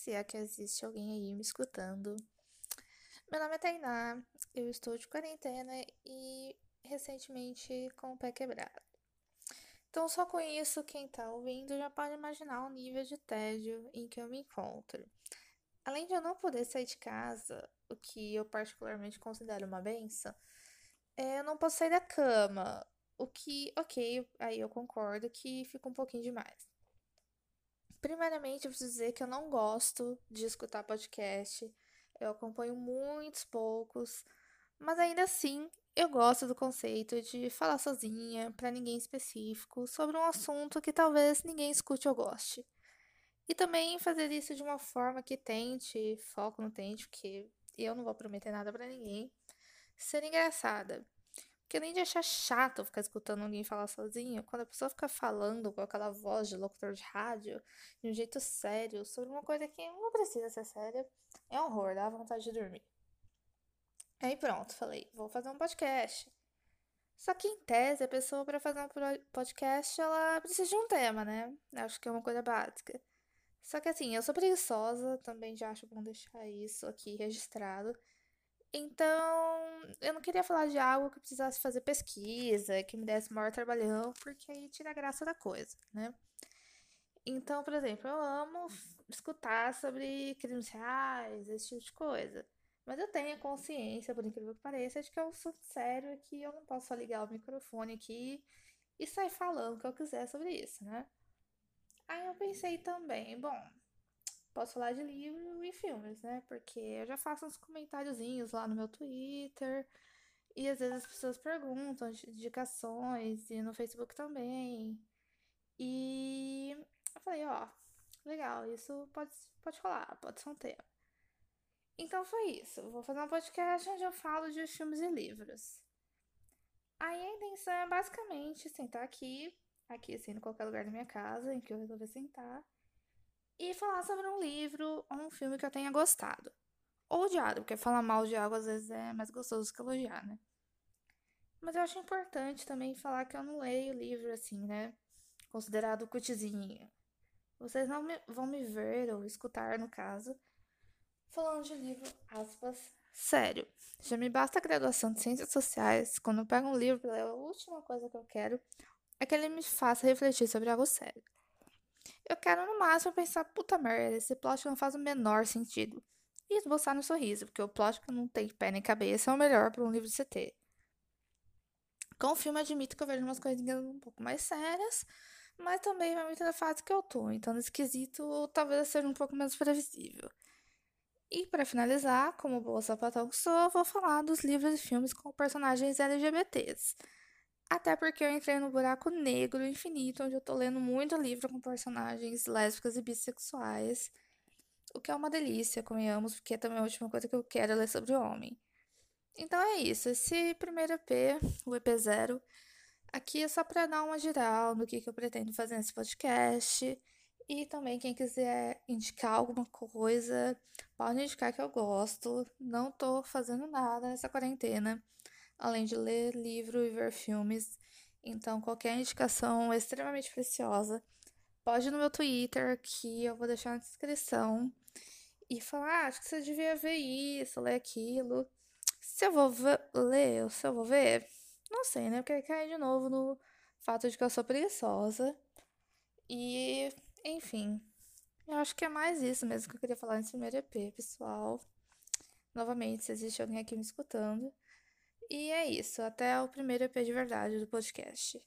se é que existe alguém aí me escutando. Meu nome é Tainá, eu estou de quarentena e recentemente com o pé quebrado. Então, só com isso, quem tá ouvindo já pode imaginar o nível de tédio em que eu me encontro. Além de eu não poder sair de casa, o que eu particularmente considero uma benção, é, eu não posso sair da cama, o que, ok, aí eu concordo que fica um pouquinho demais. Primeiramente, eu preciso dizer que eu não gosto de escutar podcast, eu acompanho muitos poucos, mas ainda assim eu gosto do conceito de falar sozinha, para ninguém específico, sobre um assunto que talvez ninguém escute ou goste. E também fazer isso de uma forma que tente, foco no tente, porque eu não vou prometer nada para ninguém, ser engraçada. Porque além de achar chato ficar escutando alguém falar sozinho, quando a pessoa fica falando com aquela voz de locutor de rádio, de um jeito sério, sobre uma coisa que não precisa ser séria, é um horror, dá vontade de dormir. Aí pronto, falei, vou fazer um podcast. Só que em tese, a pessoa para fazer um podcast, ela precisa de um tema, né? Acho que é uma coisa básica. Só que assim, eu sou preguiçosa, também já acho bom deixar isso aqui registrado. Então, eu não queria falar de algo que precisasse fazer pesquisa, que me desse maior trabalhão, porque aí tira a graça da coisa, né? Então, por exemplo, eu amo escutar sobre crimes reais, esse tipo de coisa. Mas eu tenho consciência, por incrível que pareça, de que eu sou sério e que eu não posso só ligar o microfone aqui e sair falando o que eu quiser sobre isso, né? Aí eu pensei também, bom, posso falar de livro e filmes, né? Porque eu já faço uns comentáriozinhos lá no meu Twitter. E às vezes as pessoas perguntam indicações e no Facebook também. E eu falei, ó, legal, isso pode, pode rolar, pode ser um tema. Então foi isso. Vou fazer um podcast onde eu falo de filmes e livros. Aí a intenção é basicamente sentar aqui, aqui assim, em qualquer lugar da minha casa em que eu resolver sentar e falar sobre um livro ou um filme que eu tenha gostado. Ou odiado, porque falar mal de algo às vezes é mais gostoso que elogiar, né? Mas eu acho importante também falar que eu não leio livro assim, né? Considerado cutizinho. Vocês não me, vão me ver ou escutar, no caso, falando de livro, aspas, sério. Já me basta a graduação de Ciências Sociais. Quando eu pego um livro ler, a última coisa que eu quero é que ele me faça refletir sobre algo sério. Eu quero no máximo pensar, puta merda, esse plot não faz o menor sentido. E esboçar no sorriso, porque o plot que não tem pé nem cabeça é o melhor para um livro de CT. Com o filme, admito que eu vejo umas coisinhas um pouco mais sérias, mas também vai muito da fase que eu tô, então nesse quesito talvez seja um pouco menos previsível. E para finalizar, como boa sapatão que sou, vou falar dos livros e filmes com personagens LGBTs. Até porque eu entrei no buraco negro infinito, onde eu tô lendo muito livro com personagens lésbicas e bissexuais. O que é uma delícia, convenhamos, porque é também a última coisa que eu quero é ler sobre homem. Então é isso, esse primeiro EP, o EP0, aqui é só para dar uma geral no que, que eu pretendo fazer nesse podcast. E também, quem quiser indicar alguma coisa, pode indicar que eu gosto. Não tô fazendo nada nessa quarentena além de ler livro e ver filmes. Então, qualquer indicação é extremamente preciosa. Pode ir no meu Twitter, que eu vou deixar na descrição. E falar, ah, acho que você devia ver isso, ler aquilo. Se eu vou ler ou se eu vou ver, não sei, né? Porque cai de novo no fato de que eu sou preguiçosa. E, enfim, eu acho que é mais isso mesmo que eu queria falar nesse primeiro EP, pessoal. Novamente, se existe alguém aqui me escutando. E é isso. Até o primeiro EP de verdade do podcast.